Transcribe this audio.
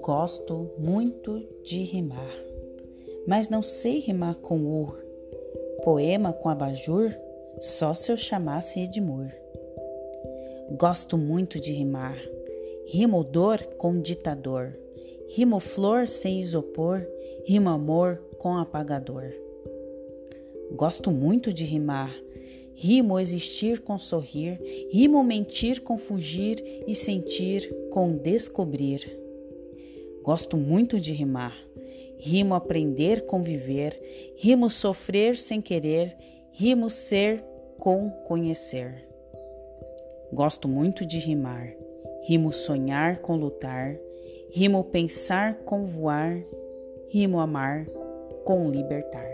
Gosto muito de rimar, mas não sei rimar com ur. Poema com abajur, só se eu chamasse Edmur. Gosto muito de rimar, rimo dor com ditador, rimo flor sem isopor, rimo amor com apagador. Gosto muito de rimar, rimo existir com sorrir, rimo mentir com fugir e sentir com descobrir. Gosto muito de rimar. Rimo aprender com viver, rimo sofrer sem querer, rimo ser com conhecer. Gosto muito de rimar. Rimo sonhar com lutar, rimo pensar com voar, rimo amar com libertar.